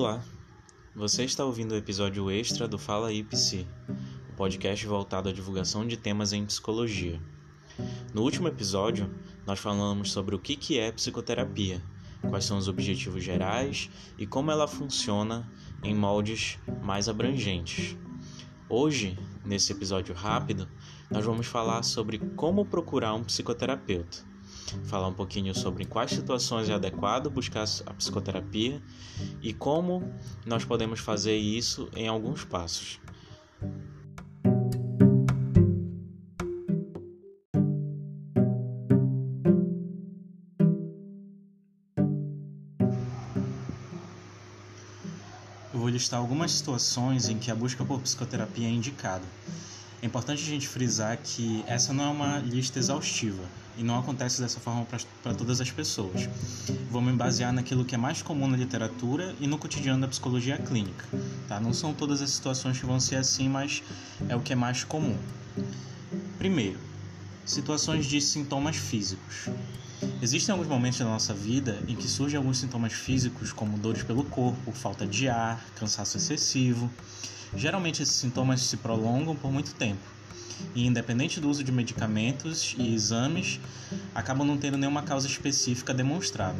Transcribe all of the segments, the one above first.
Olá, você está ouvindo o episódio extra do Fala IPC, o um podcast voltado à divulgação de temas em psicologia. No último episódio, nós falamos sobre o que é psicoterapia, quais são os objetivos gerais e como ela funciona em moldes mais abrangentes. Hoje, nesse episódio rápido, nós vamos falar sobre como procurar um psicoterapeuta falar um pouquinho sobre quais situações é adequado buscar a psicoterapia e como nós podemos fazer isso em alguns passos. Eu vou listar algumas situações em que a busca por psicoterapia é indicada. É importante a gente frisar que essa não é uma lista exaustiva e não acontece dessa forma para todas as pessoas. Vou me basear naquilo que é mais comum na literatura e no cotidiano da psicologia clínica. Tá? Não são todas as situações que vão ser assim, mas é o que é mais comum. Primeiro, situações de sintomas físicos. Existem alguns momentos da nossa vida em que surgem alguns sintomas físicos, como dores pelo corpo, falta de ar, cansaço excessivo Geralmente esses sintomas se prolongam por muito tempo e, independente do uso de medicamentos e exames, acabam não tendo nenhuma causa específica demonstrada.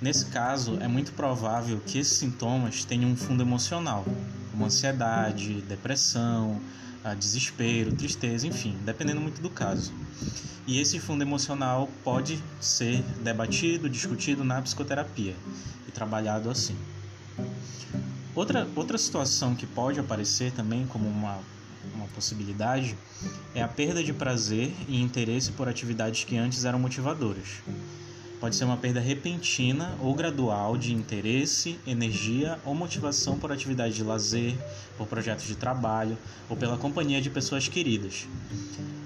Nesse caso, é muito provável que esses sintomas tenham um fundo emocional, como ansiedade, depressão, ah, desespero, tristeza, enfim, dependendo muito do caso. E esse fundo emocional pode ser debatido, discutido na psicoterapia e trabalhado assim. Outra, outra situação que pode aparecer também como uma, uma possibilidade é a perda de prazer e interesse por atividades que antes eram motivadoras. Pode ser uma perda repentina ou gradual de interesse, energia ou motivação por atividades de lazer, por projetos de trabalho ou pela companhia de pessoas queridas.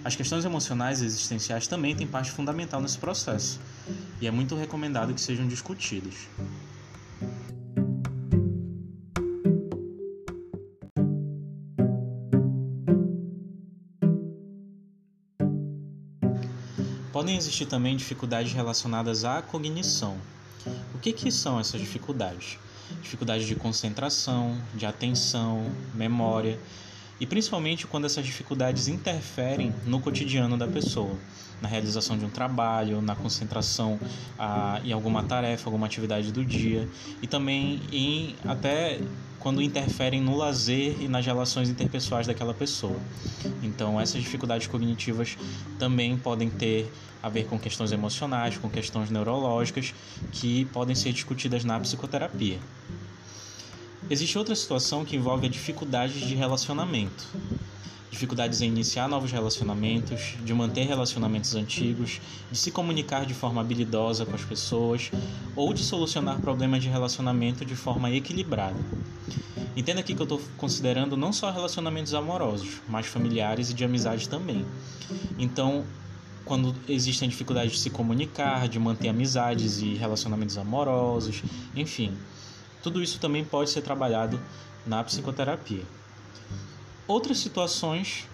As questões emocionais e existenciais também têm parte fundamental nesse processo e é muito recomendado que sejam discutidas. Podem existir também dificuldades relacionadas à cognição. O que, que são essas dificuldades? Dificuldades de concentração, de atenção, memória e principalmente quando essas dificuldades interferem no cotidiano da pessoa, na realização de um trabalho, na concentração ah, em alguma tarefa, alguma atividade do dia e também em até quando interferem no lazer e nas relações interpessoais daquela pessoa. Então, essas dificuldades cognitivas também podem ter a ver com questões emocionais, com questões neurológicas, que podem ser discutidas na psicoterapia. Existe outra situação que envolve a dificuldade de relacionamento dificuldades em iniciar novos relacionamentos, de manter relacionamentos antigos, de se comunicar de forma habilidosa com as pessoas ou de solucionar problemas de relacionamento de forma equilibrada. Entenda aqui que eu estou considerando não só relacionamentos amorosos, mas familiares e de amizade também. Então, quando existem dificuldades de se comunicar, de manter amizades e relacionamentos amorosos, enfim, tudo isso também pode ser trabalhado na psicoterapia. Outras situações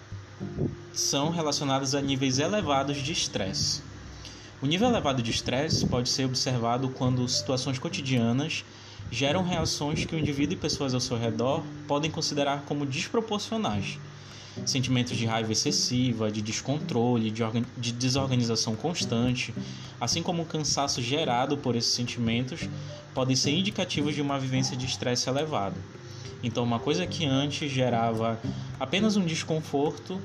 são relacionadas a níveis elevados de estresse. O nível elevado de estresse pode ser observado quando situações cotidianas geram reações que o indivíduo e pessoas ao seu redor podem considerar como desproporcionais. Sentimentos de raiva excessiva, de descontrole, de, de desorganização constante, assim como o cansaço gerado por esses sentimentos, podem ser indicativos de uma vivência de estresse elevado. Então, uma coisa que antes gerava apenas um desconforto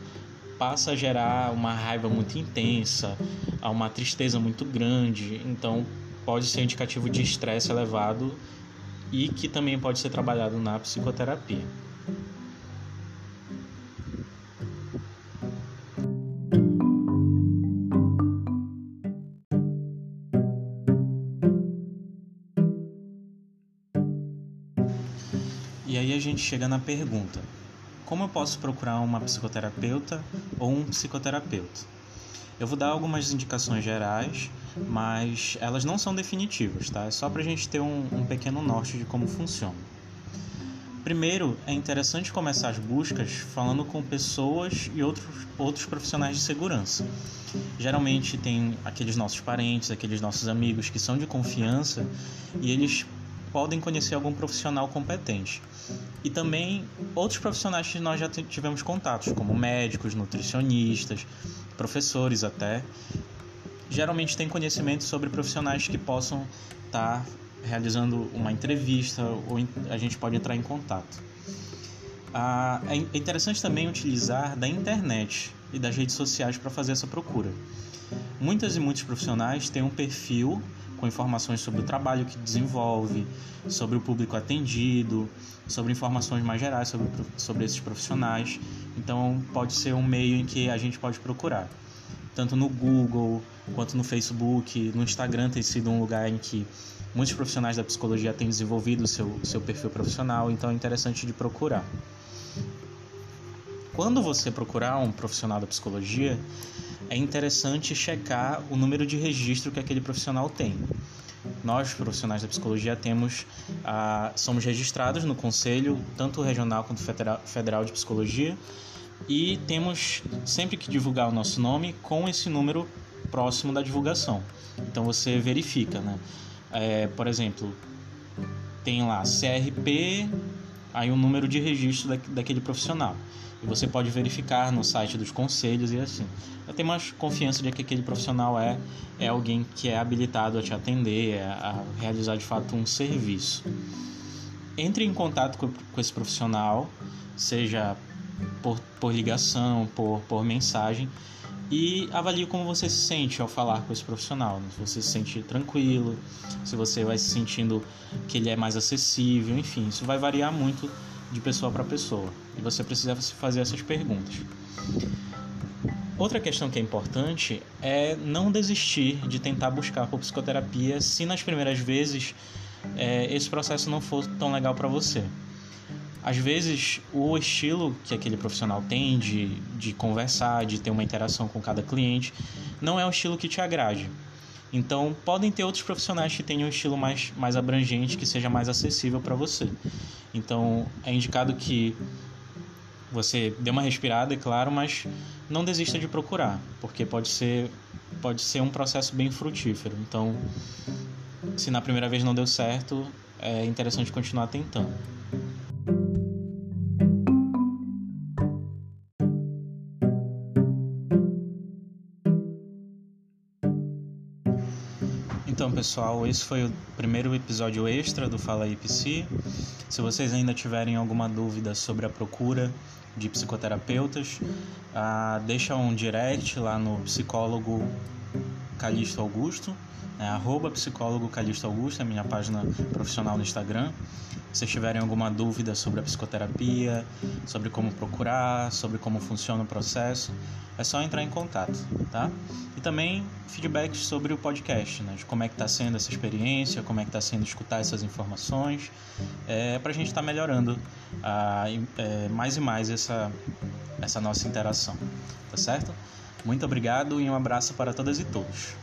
passa a gerar uma raiva muito intensa, uma tristeza muito grande. Então, pode ser indicativo de estresse elevado e que também pode ser trabalhado na psicoterapia. E aí a gente chega na pergunta: como eu posso procurar uma psicoterapeuta ou um psicoterapeuta? Eu vou dar algumas indicações gerais, mas elas não são definitivas, tá? É só para a gente ter um, um pequeno norte de como funciona. Primeiro, é interessante começar as buscas falando com pessoas e outros, outros profissionais de segurança. Geralmente tem aqueles nossos parentes, aqueles nossos amigos que são de confiança e eles podem conhecer algum profissional competente. E também outros profissionais que nós já tivemos contatos, como médicos, nutricionistas, professores até, geralmente têm conhecimento sobre profissionais que possam estar tá realizando uma entrevista ou a gente pode entrar em contato. Ah, é interessante também utilizar da internet e das redes sociais para fazer essa procura. Muitas e muitos profissionais têm um perfil com informações sobre o trabalho que desenvolve, sobre o público atendido, sobre informações mais gerais sobre, sobre esses profissionais. Então, pode ser um meio em que a gente pode procurar. Tanto no Google, quanto no Facebook, no Instagram tem sido um lugar em que muitos profissionais da psicologia têm desenvolvido seu, seu perfil profissional, então é interessante de procurar. Quando você procurar um profissional da psicologia, é interessante checar o número de registro que aquele profissional tem. Nós, profissionais da psicologia, temos, ah, somos registrados no Conselho, tanto regional quanto federal de psicologia, e temos sempre que divulgar o nosso nome com esse número próximo da divulgação. Então você verifica, né? É, por exemplo, tem lá CRP, aí o número de registro da, daquele profissional. E você pode verificar no site dos conselhos e assim. Eu tenho mais confiança de que aquele profissional é, é alguém que é habilitado a te atender, é, a realizar de fato um serviço. Entre em contato com, com esse profissional, seja por, por ligação, por, por mensagem, e avalie como você se sente ao falar com esse profissional. Se você se sente tranquilo, se você vai se sentindo que ele é mais acessível, enfim, isso vai variar muito de pessoa para pessoa. E você precisa se fazer essas perguntas. Outra questão que é importante é não desistir de tentar buscar por psicoterapia se nas primeiras vezes é, esse processo não for tão legal para você. Às vezes, o estilo que aquele profissional tem de, de conversar, de ter uma interação com cada cliente, não é um estilo que te agrade. Então, podem ter outros profissionais que tenham um estilo mais, mais abrangente, que seja mais acessível para você. Então, é indicado que você dê uma respirada, é claro, mas não desista de procurar, porque pode ser, pode ser um processo bem frutífero. Então, se na primeira vez não deu certo, é interessante continuar tentando. Então, pessoal, esse foi o primeiro episódio extra do Fala Psi. Se vocês ainda tiverem alguma dúvida sobre a procura de psicoterapeutas, ah, deixa um direct lá no psicólogo Calixto Augusto é arroba psicólogo Calixto Augusto, é minha página profissional no Instagram. Se vocês tiverem alguma dúvida sobre a psicoterapia, sobre como procurar, sobre como funciona o processo, é só entrar em contato, tá? E também feedbacks sobre o podcast, né? De como é que está sendo essa experiência, como é que está sendo escutar essas informações, é, para a gente estar tá melhorando a, é, mais e mais essa, essa nossa interação, tá certo? Muito obrigado e um abraço para todas e todos.